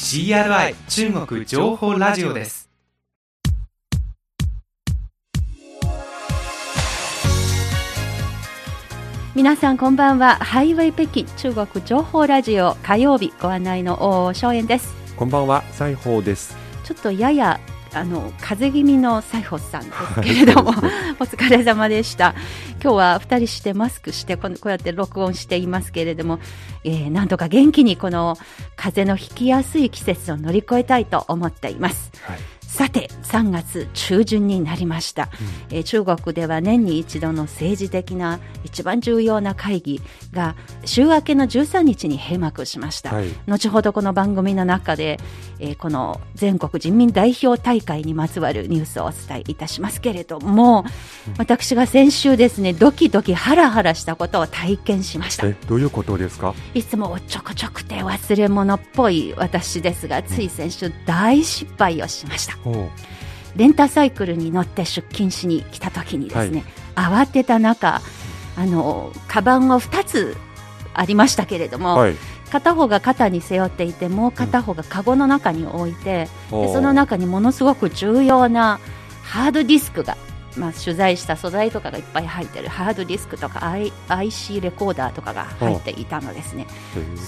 CRI 中国情報ラジオです。皆さんこんばんは。ハイウェイ北京中国情報ラジオ。火曜日ご案内の大正円です。こんばんは、西宝です。ちょっとややあの風邪気味の西宝さんですけれども、お疲れ様でした。今日は二人してマスクしてこのこうやって録音していますけれども、えー、なんとか元気にこの風邪のひきやすい季節を乗り越えたいと思っています。はい。さて3月中旬になりました、えー中国では年に一度の政治的な一番重要な会議が週明けの13日に閉幕しました、はい。後ほどこの番組の中で、えーこの全国人民代表大会にまつわるニュースをお伝えいたしますけれども、私が先週ですねドキドキハラハラしたことを体験しました。え、どういうことですか？いつもおっちょこちょくて忘れ物っぽい私ですがつい先週大失敗をしましたレンタサイクルに乗って出勤しに来た時にですね、慌てた中あのカバンを2つありましたけれども、はい。片方が肩に背負っていてもう片方がカゴの中に置いて、おう。でその中にものすごく重要なハードディスクが、まあ、取材した素材とかがいっぱい入ってる。ハードディスクとか IC レコーダーとかが入っていたのですね。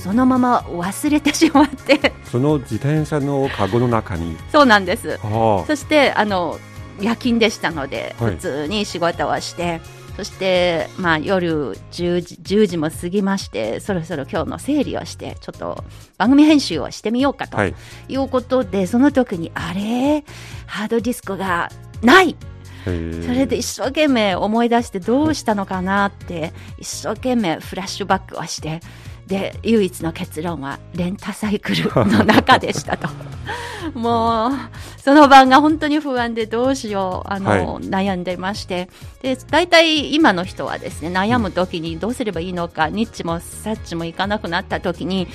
そのまま忘れてしまって。その自転車のカゴの中に、そうなんです。あ。そしてあの夜勤でしたので、はい。普通に仕事をして、そして、まあ、夜10時 ,10 時も過ぎまして、そろそろ今日の整理をして、ちょっと番組編集をしてみようかとい。いうことで、その時に、あれ、ハードディスクがないそれで一生懸命思い出してどうしたのかなって一生懸命フラッシュバックをしてで唯一の結論はレンタサイクルの中でしたと。もうその晩が本当に不安でどうしようあの、はい。悩んでまして。で大体今の人はですね悩む時にどうすればいいのか、ニッチもサッチもいかなくなった時に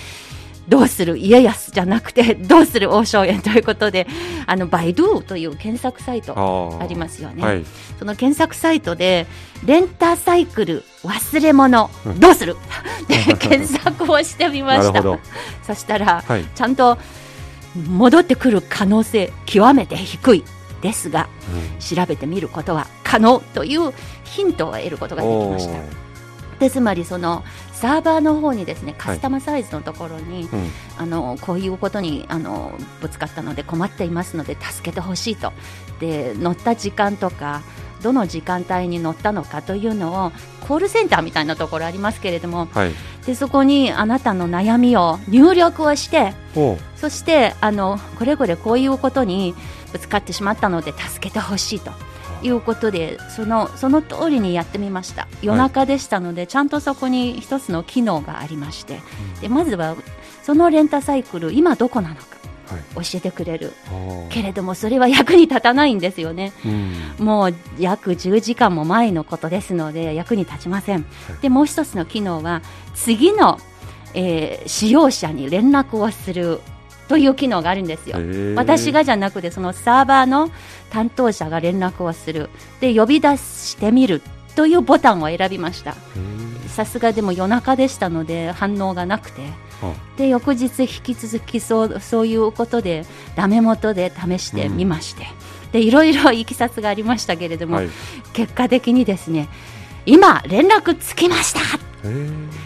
どうする家康じゃなくてどうする王将園ということであのバイドゥという検索サイトあありますよね。はい。その検索サイトで、レンタサイクル忘れ物うんどうする？で検索をしてみました。そしたら、はい。ちゃんと戻ってくる可能性、極めて低いですが、うん調べてみることは可能というヒントを得ることができました。でつまりそのサーバーの方にですねカスタマサイズのところに、うん。あのこういうことにあのぶつかったので困っていますので助けてほしいと。で乗った時間とかどの時間帯に乗ったのかというのをコールセンターみたいなところありますけれどもはい。でそこにあなたの悩みを入力をしてそしてあのこれこれこういうことにぶつかってしまったので助けてほしいということでそのその通りにやってみました。夜中でしたので、ちゃんとそこに一つの機能がありまして。でまずはそのレンタサイクル今どこなのかはい。教えてくれる。あけれどもそれは役に立たないんですよね。ーうん。もう約10時間も前のことですので役に立ちません、でもう一つの機能は次の、えー使用者に連絡をするという機能があるんですよ。私がじゃなくてそのサーバーの担当者が連絡をする。で呼び出してみるというボタンを選びました。さすがでも夜中でしたので反応がなくて。あ。で翌日引き続きそうそういうことでダメ元で試してみまして、でいろいろいきさつがありましたけれども、はい。結果的にですね今連絡つきました。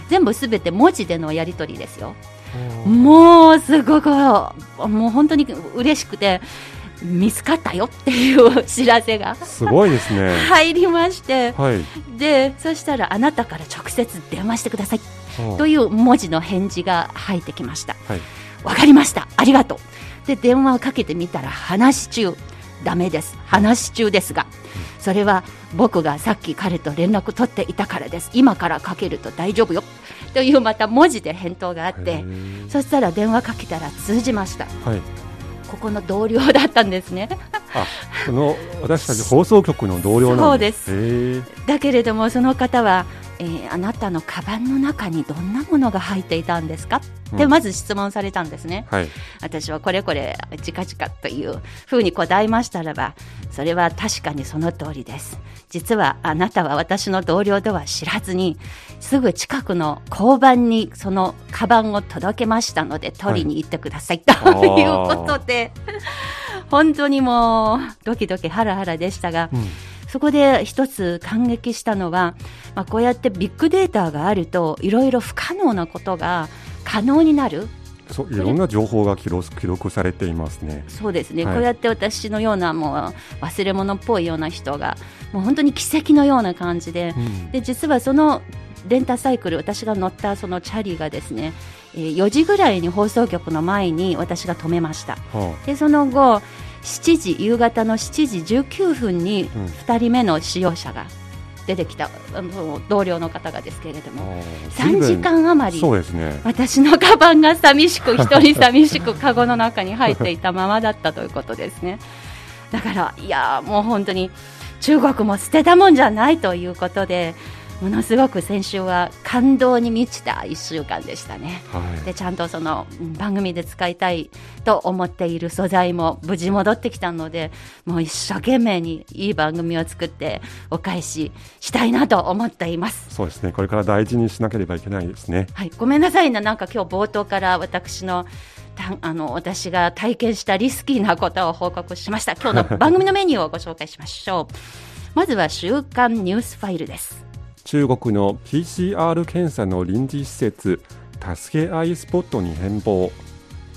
全部すべて文字でのやり取りですよもうすごくもう本当に嬉しくて見つかったよっていう知らせが。すごいですね。入りまして。はい。でそしたらあなたから直接電話してください。あという文字の返事が入ってきました。はい。わかりました。ありがとう。で電話をかけてみたら話中。ダメです。話中ですがそれは僕がさっき彼と連絡取っていたからです今からかけると大丈夫よというまた文字で返答があってそしたら電話かけたら通じましたはい。ここの同僚だったんですね。あ、その私たち放送局の同僚なんです。そうです。だけれどもその方は、えー、あなたのカバンの中にどんなものが入っていたんですか？ってまず質問されたんですね。はい。私はこれこれ近々というふうに答えましたらば、それは確かにその通りです。実はあなたは私の同僚とは知らずに、すぐ近くの交番にそのカバンを届けましたので取りに行ってください、ということで、本当にもうドキドキハラハラでしたが、うんそこで一つ感激したのは、まあ、こうやってビッグデータがあるといろいろ不可能なことが可能になる。そういろんな情報が記録記録されていますね。そうですね、はい。こうやって私のようなもう忘れ物っぽいような人がもう本当に奇跡のような感じで,、うん。で実はそのレンタサイクル私が乗ったそのチャリがですね、えー4時ぐらいに放送局の前に私が止めました。はでその後7時夕方の7時19分にうん。2人目の使用者が出てきた、あの同僚の方がですけれどあもー3時間余り。そうですね。私のカバンが寂しく 一人寂しくカゴの中に入っていたままだったということですね。だからいやーもう本当に中国も捨てたもんじゃないということでものすごく先週は感動に満ちた1週間でしたねはい。でちゃんとそのうん番組で使いたいと思っている素材も無事戻ってきたのでもう一生懸命にいい番組を作ってお返ししたいなと思っていますそうですね。これから大事にしなければいけないですね。はい、ごめんなさいな、なんか今日冒頭から私のたあの私が体験したリスキーなことを報告しました。今日の番組のメニューをご紹介しましょう。まずは週刊ニュースファイルです。中国の PCR 検査の臨時施設助け合いスポットに変貌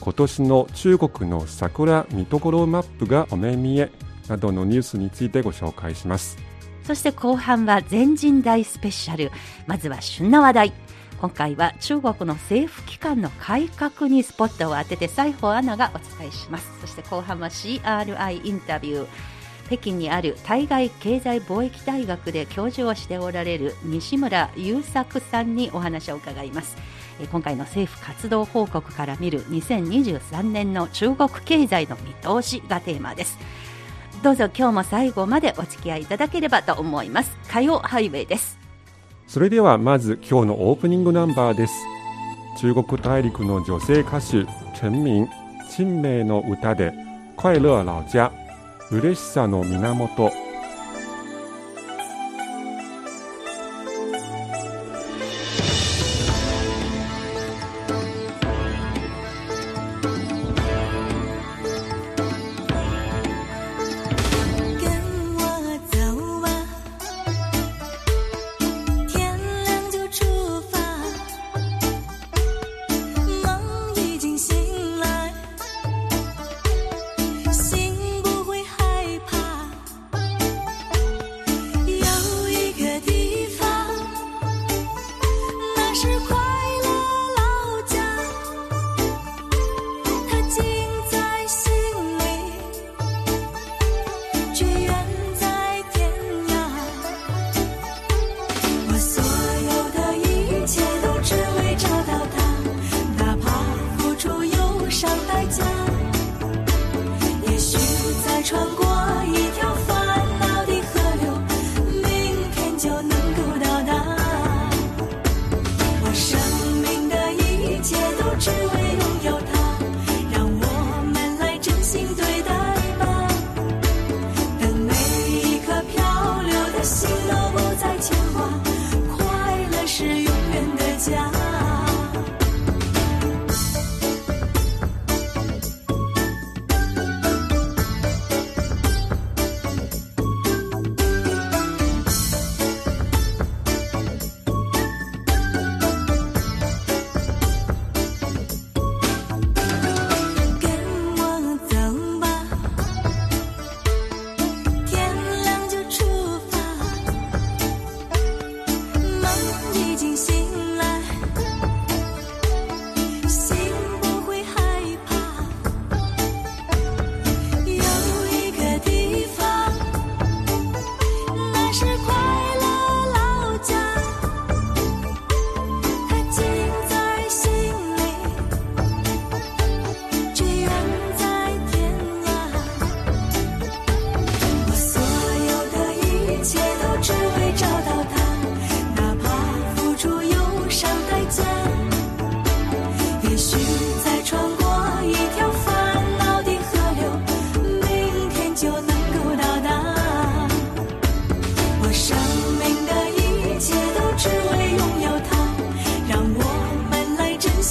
今年の中国の桜見どころマップがお目見えなどのニュースについてご紹介しますそして後半は全人代スペシャル。まずは旬な話題。今回は中国の政府機関の改革にスポットを当てて西宝アナがお伝えします。そして後半は CRI インタビュー。北京にある対外経済貿易大学で教授をしておられる西村優作さんにお話を伺います。え今回の政府活動報告から見る2023年の中国経済の見通しがテーマです。どうぞ今日も最後までお付き合いいただければと思います。火曜ハイウェイです。それではまず今日のオープニングナンバーです中国大陸の女性歌手陳明陳明の歌で快乐老家嬉しさの源。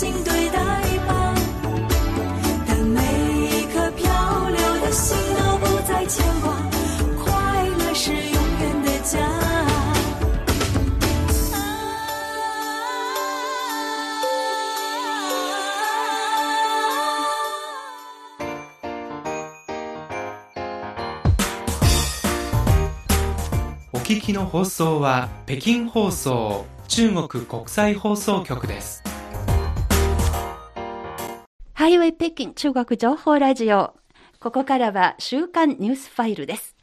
心对待吧。等每一颗漂流的心都不再牵挂，快乐是永远的家。お聞きの放送は北京放送中国国際放送局です。ハイウェイ北京中国情報ラジオ。ここからは週刊ニュースファイルです。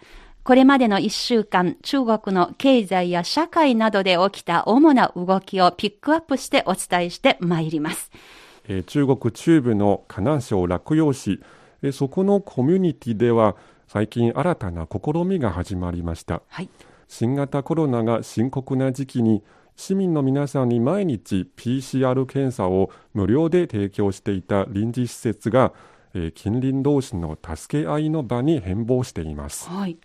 これまでの1週間、中国の経済や社会などで起きた主な動きをピックアップしてお伝えしてまいります。えー中国中部の河南省洛陽市、えーそこのコミュニティでは最近新たな試みが始まりました。はい。新型コロナが深刻な時期に市民の皆さんに毎日 PCR 検査を無料で提供していた臨時施設が、えー近隣同士の助け合いの場に変貌しています。はい。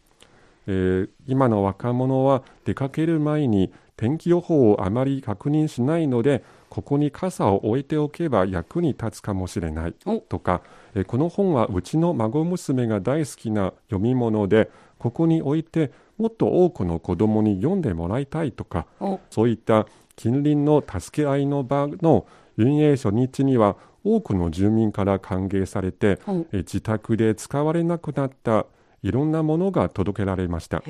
えー今の若者は出かける前に天気予報をあまり確認しないのでここに傘を置いておけば役に立つかもしれないおとか、えーこの本はうちの孫娘が大好きな読み物でここに置いてもっと多くの子供に読んでもらいたいとかお。そういった近隣の助け合いの場の運営初日には多くの住民から歓迎されて、お。えー自宅で使われなくなったいろんなものが届けられました。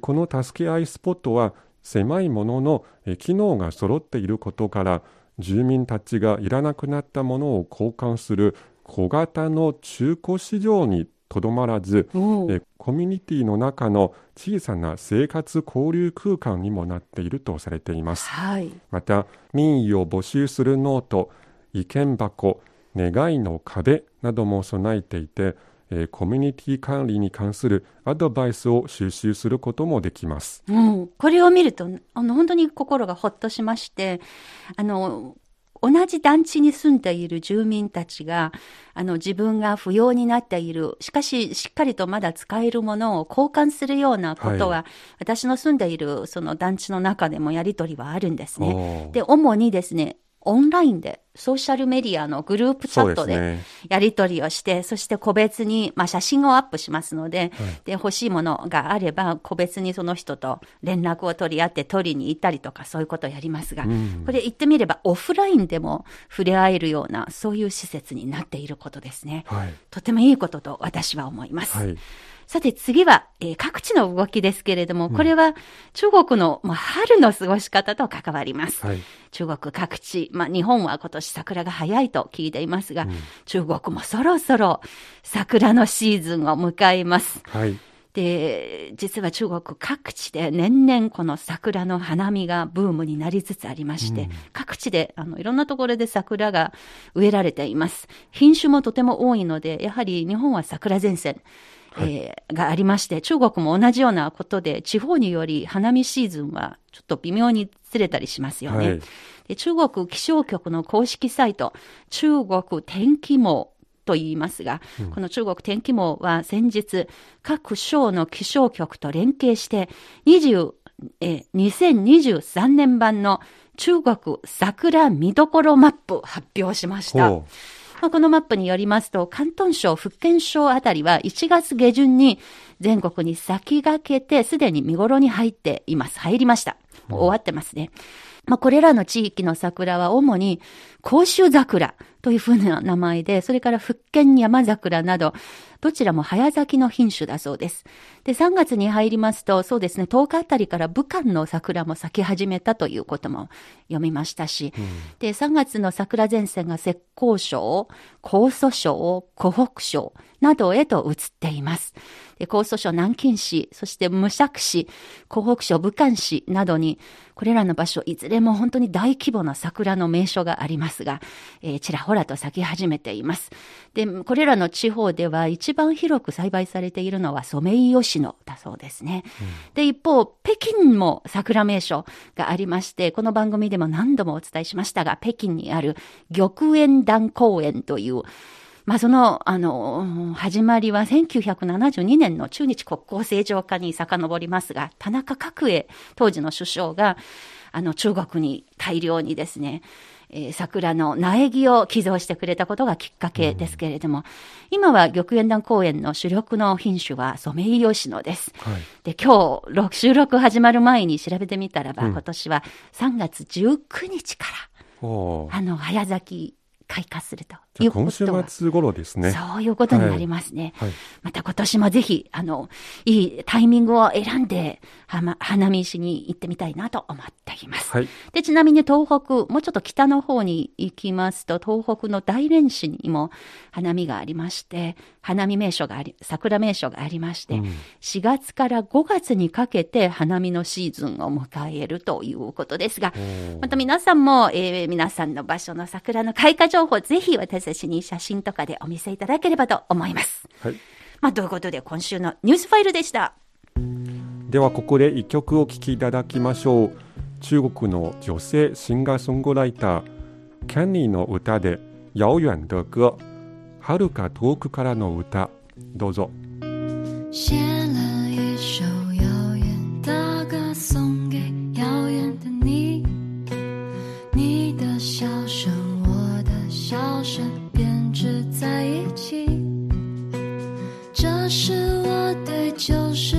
この助け合いスポットは狭いもののえー機能が揃っていることから住民たちがいらなくなったものを交換する小型の中古市場にとどまらずコミュニティの中の小さな生活交流空間にもなっているとされています。はい。また民意を募集するノート意見箱願いの壁なども備えていて、えーコミュニティ管理に関するアドバイスを収集することもできます。うん、これを見ると、あの、本当に心がほっとしまして、あの、同じ団地に住んでいる住民たちが、あの、自分が不要になっている、しかし、しっかりとまだ使えるものを交換するようなことは、は私の住んでいる、その団地の中でもやりとりはあるんですね。で、主にですね、オンラインで、ソーシャルメディアのグループチャットで。やり取りをして、そして個別に、まあ、写真をアップしますので、で、欲しいものがあれば、個別にその人と連絡を取り合って取りに行ったりとか、そういうことをやりますが、うんこれ言ってみれば、オフラインでも触れ合えるような、そういう施設になっていることですね。はい。とてもいいことと私は思います。はい。さて次は、えー各地の動きですけれども、これは中国の、まあ、春の過ごし方と関わります。はい。中国各地、まあ日本は今年桜が早いと聞いていますが、中国もそろそろ桜のシーズンを迎えます。はい。で、実は中国各地で年々この桜の花見がブームになりつつありまして、各地であのいろんなところで桜が植えられています。品種もとても多いので、やはり日本は桜前線。えーがありまして、中国も同じようなことで、地方により花見シーズンはちょっと微妙にずれたりしますよね。はいで中国気象局の公式サイト、中国天気網と言いますが、この中国天気網は先日、各省の気象局と連携して、20えー2023年版の中国桜見どころマップ発表しました。まあ、このマップによりますと、関東省、福建省あたりは1月下旬に全国に先駆けてすでに見頃に入っています。入りました。終わってますね。まあ、これらの地域の桜は主に甲州桜というふうな名前で、それから福建山桜など、どちらも早咲きの品種だそうです。で、3月に入りますと、そうですね、10日あたりから武漢の桜も咲き始めたということも読みましたし、で、3月の桜前線が浙江省、江蘇省、湖北省などへと移っています。で、江蘇省南京市、そして無釈市、湖北省武漢市などに、これらの場所、いずれも本当に大規模な桜の名所がありますが、えーちらほらと咲き始めています。で、これらの地方では一番広く栽培されているのはソメイヨシノだそうですね。で、一方、北京も桜名所がありまして、この番組でも何度もお伝えしましたが、北京にある玉園団公園という、まあ、その、あの、うん始まりは1972年の中日国交正常化に遡りますが、田中角栄、当時の首相が、あの、中国に大量にですね、えー桜の苗木を寄贈してくれたことがきっかけですけれども、今は玉燕団公園の主力の品種はソメイヨシノです。はい。で、今日、ろ収録始まる前に調べてみたらば、うん今年は3月19日から、あの、早咲き開花すると。今週末頃ですね。そういうことになりますね。はい。また今年もぜひ、あの、いいタイミングを選んで、はま、花見しに行ってみたいなと思っています。はい。で、ちなみに東北、もうちょっと北の方に行きますと、東北の大連市にも花見がありまして、花見名所があり、桜名所がありまして、うん4月から5月にかけて花見のシーズンを迎えるということですが、また皆さんも、えー皆さんの場所の桜の開花情報、ぜひ私たちに写真とかでお見せいただければと思います。はい。まあ、ということで今週のニュースファイルでした？ではここで一曲お聴きいただきましょう中国の女性シンガーソングライターキャニーの歌で「遥遠的歌」遥か遠くからの歌どうぞ我对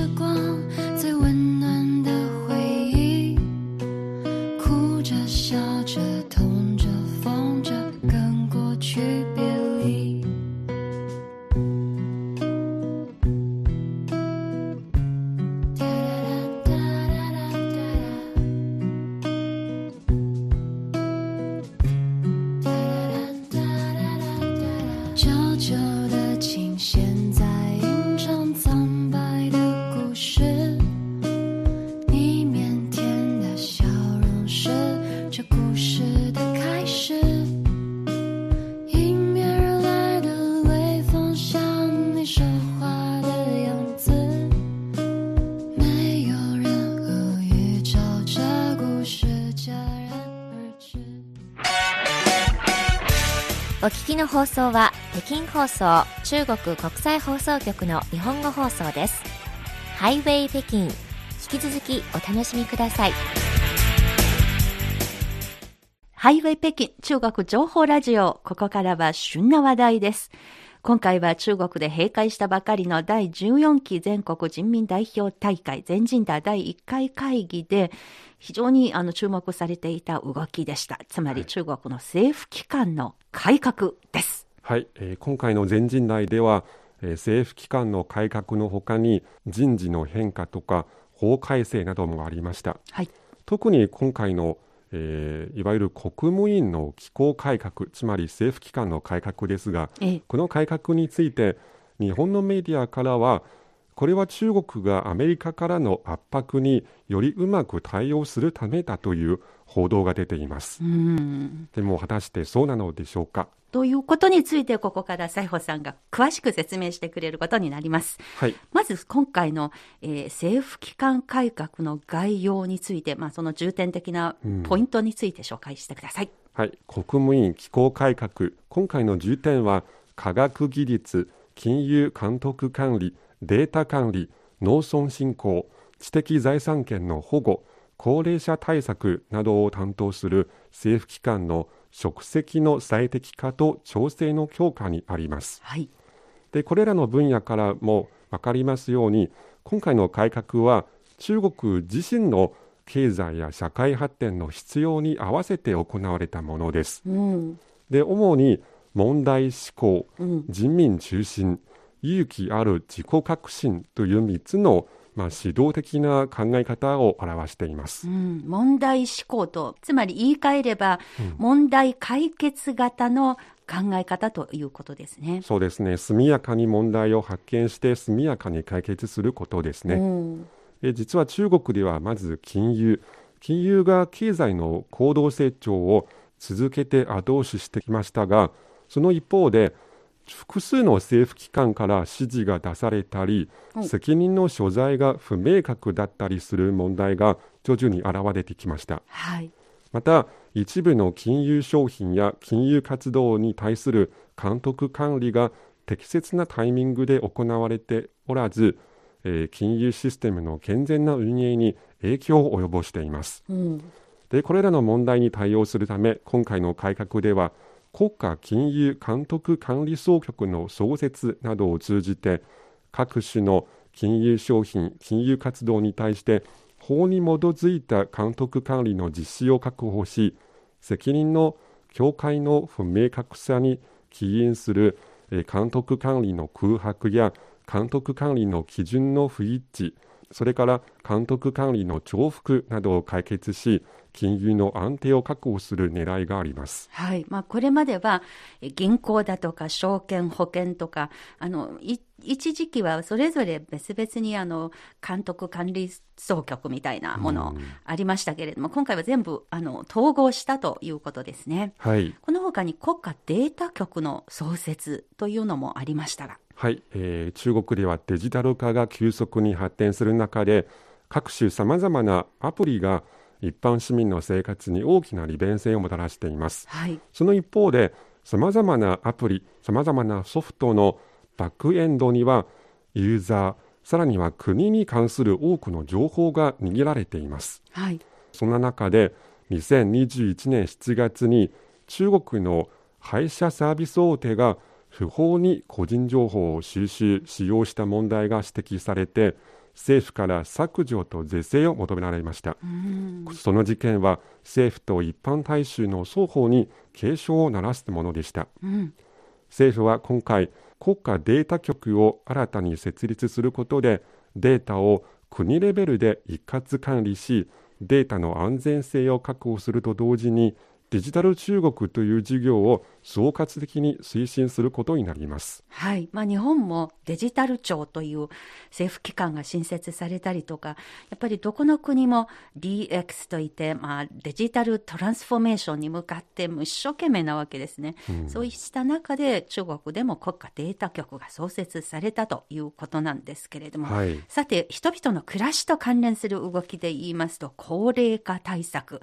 这故事的开始。お聞きの放送は北京放送中国国際放送局の日本語放送です。ハイウェイ北京引き続きお楽しみください。ハイウェイ北京中国情報ラジオ。ここからは旬な話題です。今回は中国で閉会したばかりの第14期全国人民代表大会全人代第1回会議で非常にあの注目されていた動きでした。つまり中国の政府機関の改革です。はい、えー今回の全人代では、えー政府機関の改革のほかに人事の変化とか法改正などもありましたはい。特に今回の、えーいわゆる国務院の機構改革つまり政府機関の改革ですがええ。この改革について日本のメディアからはこれは中国がアメリカからの圧迫によりうまく対応するためだという報道が出ています。うん。でも果たしてそうなのでしょうか？ということについてここから西穂さんが詳しく説明してくれることになります。はい。まず今回の、えー政府機関改革の概要について、まあ、その重点的なポイントについて紹介してください。はい、国務院機構改革今回の重点は科学技術金融監督管理データ管理農村振興知的財産権の保護高齢者対策などを担当する政府機関の職責の最適化と調整の強化にあります。はい。でこれらの分野からも分かりますように今回の改革は中国自身の経済や社会発展の必要に合わせて行われたものです。うん。で主に問題思考、うん人民中心勇気ある自己革新という3つの、まあ、指導的な考え方を表しています。うん、問題思考と、つまり言い換えれば、問題解決型の考え方ということですね。そうですね速やかに問題を発見して速やかに解決することですね。うんえ実は中国ではまず金融金融が経済の高度成長を続けて後押ししてきましたがその一方で複数の政府機関から指示が出されたりうん責任の所在が不明確だったりする問題が徐々に現れてきましたはい。また一部の金融商品や金融活動に対する監督管理が適切なタイミングで行われておらず、えー金融システムの健全な運営に影響を及ぼしています。うんでこれらの問題に対応するため今回の改革では国家金融監督管理総局の創設などを通じて各種の金融商品金融活動に対して法に基づいた監督管理の実施を確保し責任の境界の不明確さに起因する監督管理の空白や監督管理の基準の不一致。それから監督管理の重複などを解決し金融の安定を確保する狙いがあります。はい。まあ、これまでは、え銀行だとか、証券、保険とか、あの、い一時期はそれぞれ別々に、あの、監督管理総局みたいなものありましたけれども、今回は全部、あの、統合したということですね。はい、この他に国家データ局の創設というのもありましたが。はいえー中国ではデジタル化が急速に発展する中で各種さまざまなアプリが一般市民の生活に大きな利便性をもたらしています。はい。その一方で、さまざまなアプリ、さまざまなソフトのバックエンドには、ユーザー、さらには国に関する多くの情報が握られています。はい。そんな中で、2021年7月に中国の配車サービス大手が不法に個人情報を収集、使用した問題が指摘されて、政府から削除と是正を求められました。その事件は政府と一般大衆の双方に警鐘を鳴らすものでした。うん。政府は今回国家データ局を新たに設立することでデータを国レベルで一括管理しデータの安全性を確保すると同時にデジタル中国という事業を総括的に推進することになります。はい。まあ、日本もデジタル庁という政府機関が新設されたりとか、やっぱりどこの国も DX といって、まあ、デジタルトランスフォーメーションに向かってもう一生懸命なわけですね。そうした中で中国でも国家データ局が創設されたということなんですけれども、はいさて、人々の暮らしと関連する動きで言いますと、高齢化対策。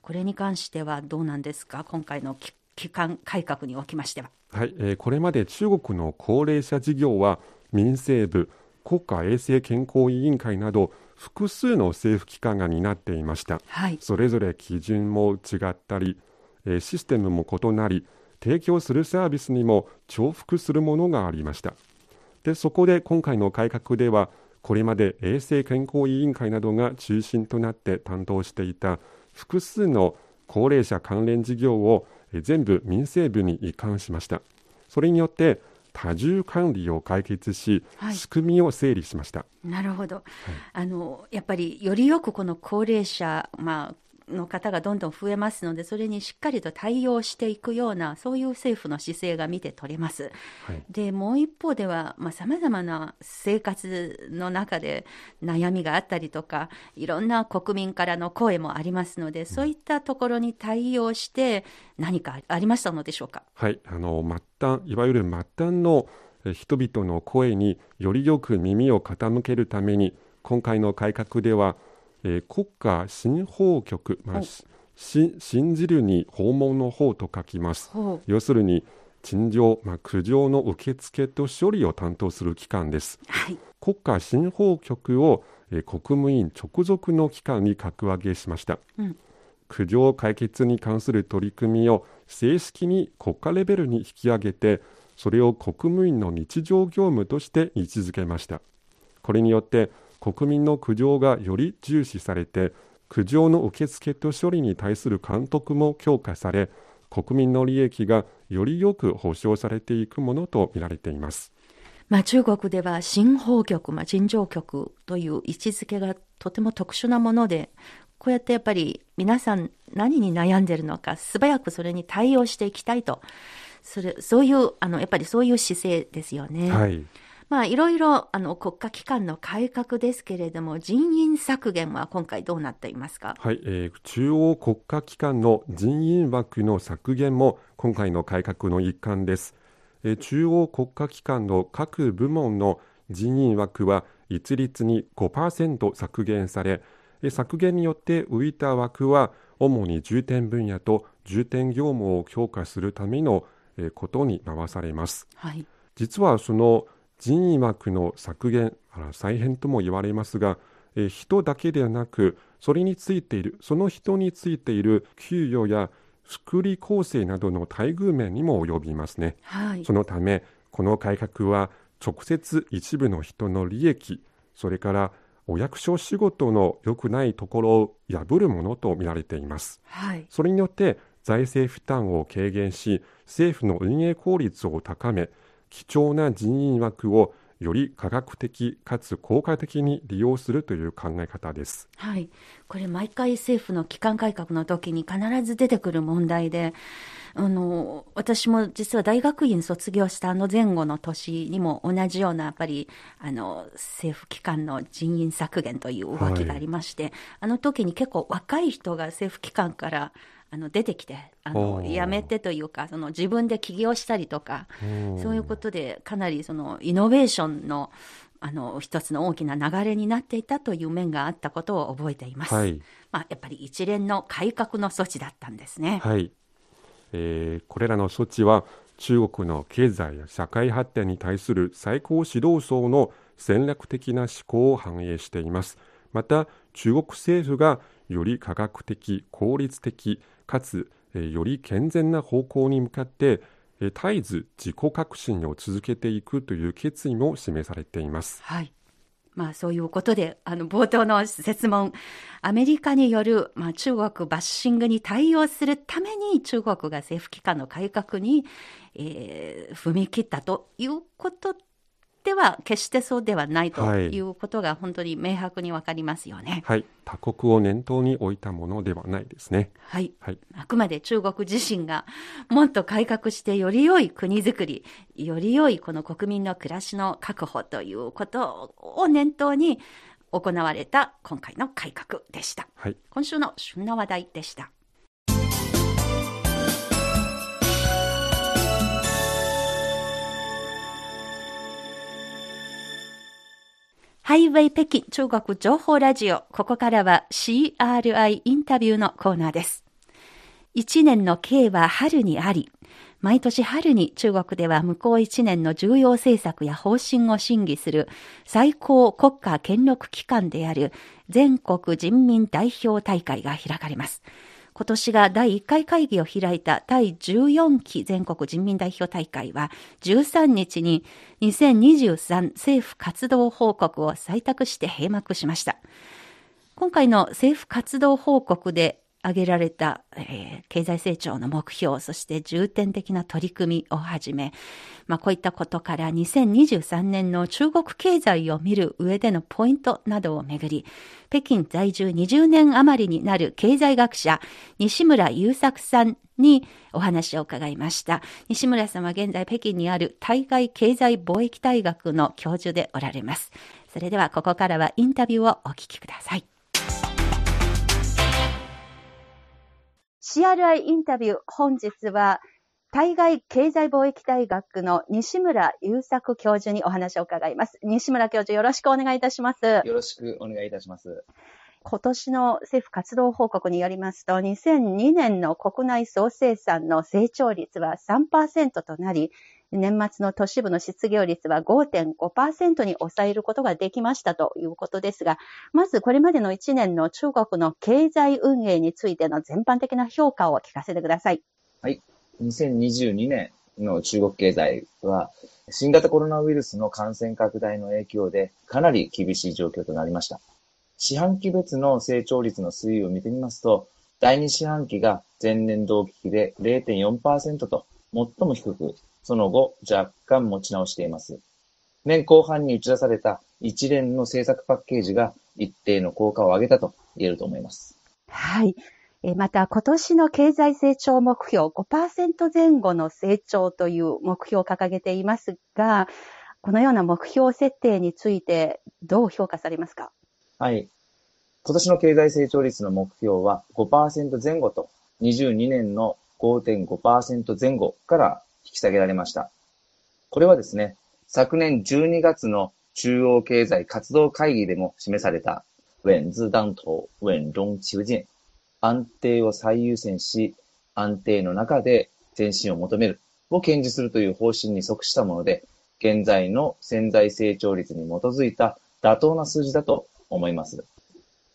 これに関してはどうなんですか？今回のき機関改革におきましては。はい、えーこれまで中国の高齢者事業は民政部、国家衛生健康委員会など複数の政府機関が担っていました。はい。それぞれ基準も違ったり、えーシステムも異なり、提供するサービスにも重複するものがありました。で、そこで今回の改革では、これまで衛生健康委員会などが中心となって担当していた複数の高齢者関連事業をえー全部民政部に移管しました。それによって多重管理を解決し、はい仕組みを整理しました。なるほど、あのやっぱりよりよくこの高齢者、まあの方がどんどん増えますので、それにしっかりと対応していくような、そういう政府の姿勢が見て取れます。はいで、もう一方では、さまざ、まな生活の中で悩みがあったりとか、いろんな国民からの声もありますので、そういったところに対応して、何かありましたのでしょうか？はい、あの末端いわゆる末端のえ人々の声によりよく耳を傾けるために今回の改革では、えー国家信報局、まあ、信じるに訪問の方と書きます。ほ要するに陳情、まあ、苦情の受付と処理を担当する機関です。はい。国家信報局を、えー国務院直属の機関に格上げしました、うん。苦情解決に関する取り組みを正式に国家レベルに引き上げてそれを国務院の日常業務として位置づけました。これによって国民の苦情がより重視されて苦情の受付と処理に対する監督も強化され国民の利益がよりよく保障されていくものとみられていますまあ、中国では新法局、まあ、陳情局という位置づけがとても特殊なもので、こうやってやっぱり皆さん何に悩んでるのか、素早くそれに対応していきたいと、それそういう、あの、やっぱりそういう姿勢ですよね。はいまあ、いろいろ、あの、国家機関の改革ですけれども、人員削減は今回どうなっていますか？はい、えー中央国家機関の人員枠の削減も今回の改革の一環です、えー中央国家機関の各部門の人員枠は一律に5%削減されえー削減によって浮いた枠は主に重点分野と重点業務を強化するためのえーことに回されます。はい。実はその人員枠の削減、あ再編とも言われますが、えー人だけではなく、それについている、その人についている給与や福利厚生などの待遇面にも及びますね。はいそ。のため、この改革は直接一部の人の利益、それからお役所仕事の良くないところを破るものと見られています。はい。それによって財政負担を軽減し、政府の運営効率を高め、貴重な人員枠をより科学的かつ効果的に利用するという考え方です。はい。これ毎回政府の機関改革の時に必ず出てくる問題で、あの、私も実は大学院卒業したあの前後の年にも同じようなやっぱり、あの、政府機関の人員削減という動きがありまして、あの時に結構若い人が政府機関からあの出てきて、あの、辞めてというか、その自分で起業したりとか、そういうことでかなりそのイノベーションのあの一つの大きな流れになっていたという面があったことを覚えています。はい。まあ、やっぱり一連の改革の措置だったんですね。はい。えーこれらの措置は中国の経済や社会発展に対する最高指導層の戦略的な思考を反映しています。また、中国政府がより科学的、効率的、かつ、より健全な方向に向かって、絶えず自己革新を続けていくという決意も示されています。はい。まあそういうことで、あの冒頭の説問、アメリカによる、まあ、中国バッシングに対応するために中国が政府機関の改革に、えー踏み切ったということでは決してそうではないとはいいうことが本当に明白にわかりますよね。はい。他国を念頭に置いたものではないですね。はい。はい。あくまで中国自身がもっと改革してより良い国づくり、より良いこの国民の暮らしの確保ということを念頭に行われた今回の改革でした。はい。今週の旬な話題でした。ハイウェイ北京中国情報ラジオ。ここからは CRI インタビューのコーナーです。一年の計は春にあり、毎年春に中国では向こう一年の重要政策や方針を審議する最高国家権力機関である全国人民代表大会が開かれます。今年が第1回会議を開いた第14期全国人民代表大会は13日に2023政府活動報告を採択して閉幕しました。今回の政府活動報告で挙げられた、えー経済成長の目標、そして重点的な取り組みをはじめ、まあ、こういったことから2023年の中国経済を見る上でのポイントなどをめぐり、北京在住20年余りになる経済学者、西村優作さんにお話を伺いました。西村さんは現在北京にある対外経済貿易大学の教授でおられます。それではここからはインタビューをお聞きください。CRI インタビュー、本日は、対外経済貿易大学の西村優作教授にお話を伺います。西村教授、よろしくお願いいたします。よろしくお願いいたします。今年の政府活動報告によりますと、2002年の国内総生産の成長率は3%となり、年末の都市部の失業率は5.5%に抑えることができましたということですが、まずこれまでの1年の中国の経済運営についての全般的な評価を聞かせてください。はい2022年の中国経済は、新型コロナウイルスの感染拡大の影響でかなり厳しい状況となりました。四半期別の成長率の推移を見てみますと、第2四半期が前年同期比で0.4%と最も低く、その後若干持ち直しています。年後半に打ち出された一連の政策パッケージが一定の効果を上げたと言えると思います。はい。また、今年の経済成長目標5%前後の成長という目標を掲げていますが、このような目標設定についてどう評価されますか？はい。今年の経済成長率の目標は5%前後と、22年の5.5%前後から引き下げられました。これはですね、昨年12月の中央経済活動会議でも示された、穩字当頭、穩中求進。安定を最優先し、安定の中で前進を求めるを堅持するという方針に即したもので、現在の潜在成長率に基づいた妥当な数字だと思います。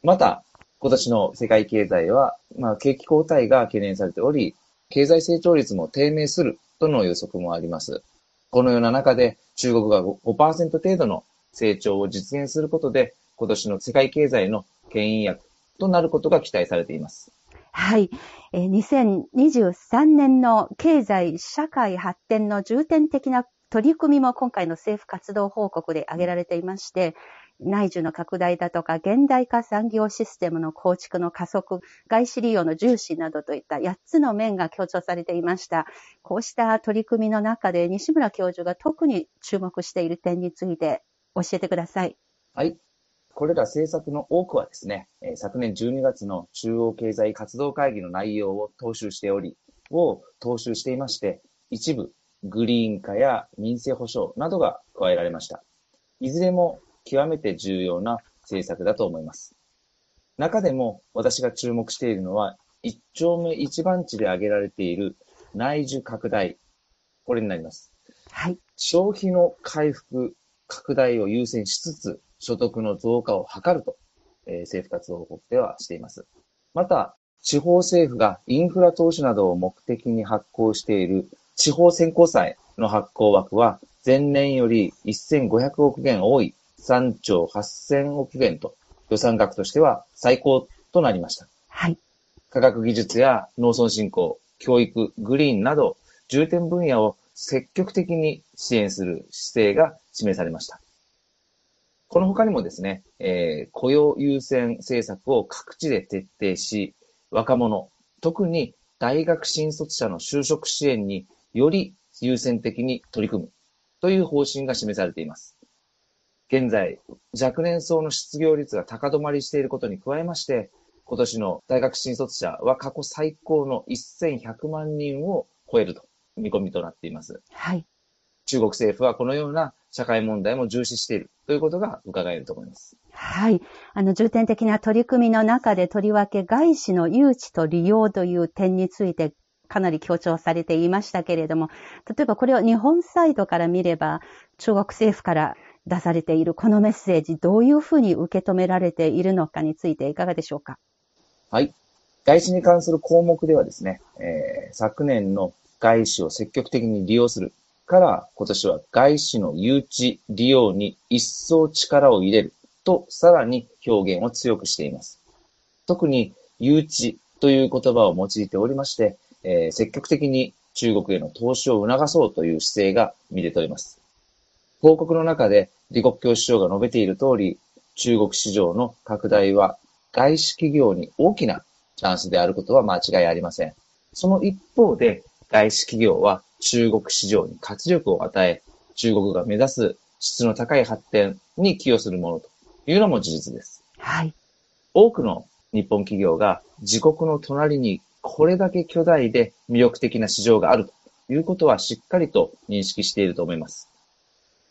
また、今年の世界経済は、まあ、景気後退が懸念されており、経済成長率も低迷するとの予測もあります。このような中で、中国が5%程度の成長を実現することで、今年の世界経済の牽引役となることが期待されています。はい。2023年の経済社会発展の重点的な取り組みも今回の政府活動報告で挙げられていまして、内需の拡大だとか、現代化産業システムの構築の加速、外資利用の重視などといった8つの面が強調されていました。こうした取り組みの中で、西村教授が特に注目している点について教えてください。はい。これら政策の多くはですね、昨年12月の中央経済活動会議の内容を踏襲しており、を踏襲していまして、一部、グリーン化や民生保障などが加えられました。いずれも極めて重要な政策だと思います。中でも私が注目しているのは、一丁目一番地で挙げられている内需拡大。これになります。はい。消費の回復、拡大を優先しつつ、所得の増加を図ると、えー政府活動報告ではしています。また、地方政府がインフラ投資などを目的に発行している地方先行債の発行枠は、前年より1500億元多い3兆8000億元と、予算額としては最高となりました。はい。科学技術や農村振興、教育、グリーンなど、重点分野を積極的に支援する姿勢が示されました。この他にもですね、えー雇用優先政策を各地で徹底し、若者、特に大学新卒者の就職支援により優先的に取り組むという方針が示されています。現在、若年層の失業率が高止まりしていることに加えまして、今年の大学新卒者は過去最高の1100万人を超えると見込みとなっています。はい。中国政府はこのような社会問題も重視しているということが伺えると思います。はい。あの、重点的な取り組みの中で、とりわけ外資の誘致と利用という点について、かなり強調されていましたけれども、例えばこれを日本サイドから見れば、中国政府から出されているこのメッセージ、どういうふうに受け止められているのかについていかがでしょうか？はい。外資に関する項目ではですね、えー昨年の外資を積極的に利用するから、今年は外資の誘致利用に一層力を入れると、さらに表現を強くしています。特に誘致という言葉を用いておりまして、えー積極的に中国への投資を促そうという姿勢が見て取れます。報告の中で李克強首相が述べている通り、中国市場の拡大は外資企業に大きなチャンスであることは間違いありません。その一方で、外資企業は中国市場に活力を与え、中国が目指す質の高い発展に寄与するものというのも事実です。はい。多くの日本企業が自国の隣にこれだけ巨大で魅力的な市場があるということはしっかりと認識していると思います。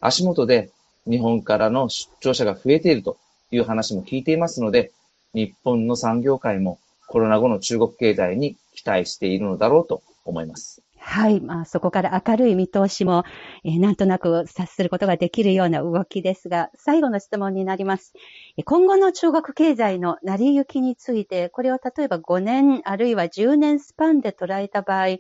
足元で日本からの出張者が増えているという話も聞いていますので、日本の産業界もコロナ後の中国経済に期待しているのだろうと思います。はい。まあ、そこから明るい見通しも、えーなんとなく察することができるような動きですが、最後の質問になります。今後の中国経済の成り行きについて、これを例えば5年あるいは10年スパンで捉えた場合、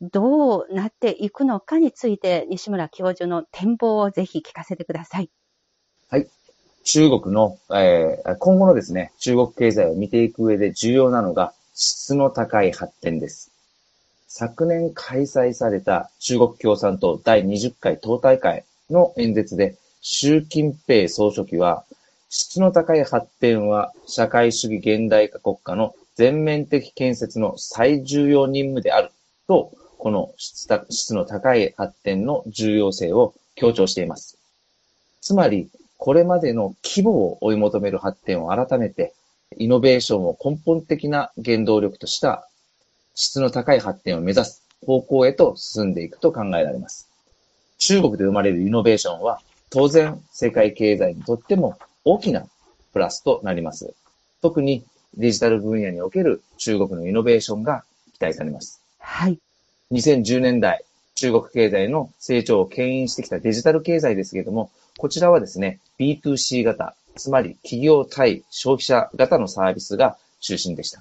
どうなっていくのかについて、西村教授の展望をぜひ聞かせてください。はい。中国の、えー今後のですね、中国経済を見ていく上で重要なのが質の高い発展です。昨年開催された中国共産党第20回党大会の演説で、習近平総書記は、質の高い発展は社会主義現代化国家の全面的建設の最重要任務であると、この質質の高い発展の重要性を強調しています。つまり、これまでの規模を追い求める発展を改めて、イノベーションを根本的な原動力とした質の高い発展を目指す方向へと進んでいくと考えられます。中国で生まれるイノベーションは、当然世界経済にとっても大きなプラスとなります。特にデジタル分野における中国のイノベーションが期待されます。はい。2010年代、中国経済の成長を牽引してきたデジタル経済ですけれども、こちらはですね、B2C 型、つまり企業対消費者型のサービスが中心でした。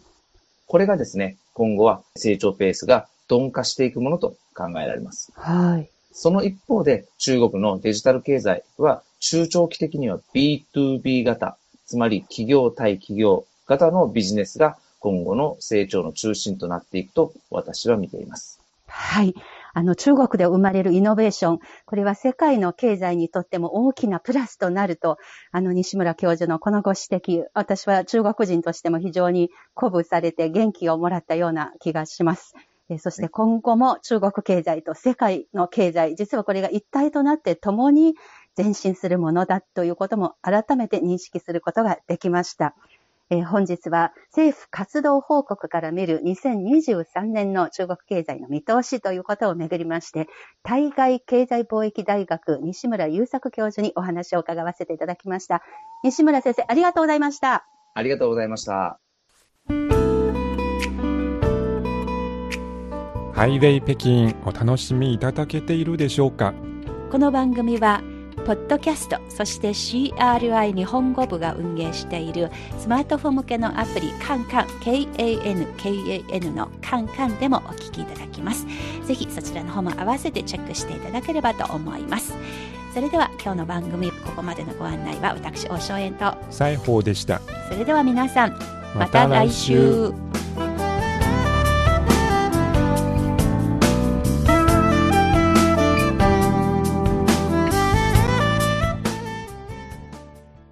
これがですね、今後は成長ペースが鈍化していくものと考えられます。はい。その一方で、中国のデジタル経済は中長期的には B2B 型、つまり企業対企業型のビジネスが今後の成長の中心となっていくと私は見ています。はい。あの、中国で生まれるイノベーション、これは世界の経済にとっても大きなプラスとなると、あの、西村教授のこのご指摘、私は中国人としても非常に鼓舞されて元気をもらったような気がします。そして今後も中国経済と世界の経済、実はこれが一体となって共に前進するものだということも改めて認識することができました。えー本日は政府活動報告から見る2023年の中国経済の見通しということをめぐりまして、対外経済貿易大学西村優作教授にお話を伺わせていただきました。西村先生、ありがとうございました。ありがとうございました。ハイウェイ北京お楽しみいただけているでしょうかこの番組は、ポッドキャスト、そして CRI 日本語部が運営しているスマートフォン向けのアプリカンカン KAN、のカンカンでもお聞きいただきます。ぜひそちらの方も合わせてチェックしていただければと思います。それでは今日の番組、ここまでのご案内は私、大正円と、西宝でしたそれでは皆さん、また来週